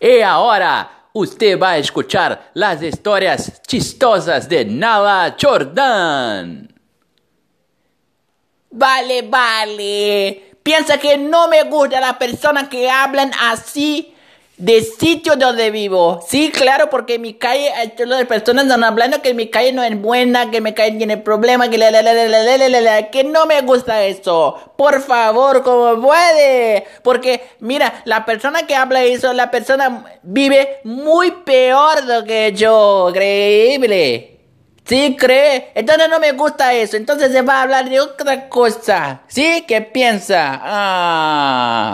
Y ahora usted va a escuchar las historias chistosas de Nala Jordan. Vale, vale. Piensa que no me gusta las personas que hablan así de sitio donde vivo. Sí, claro, porque mi calle las personas están hablando que mi calle no es buena, que mi calle tiene problemas, que la, la, la, la, la, la, la, la, que no me gusta eso. Por favor, como puede. Porque, mira, la persona que habla eso, la persona vive muy peor de que yo. Increíble. ¿Sí cree? Entonces no me gusta eso. Entonces se va a hablar de otra cosa. ¿Sí? ¿Qué piensa? Ah.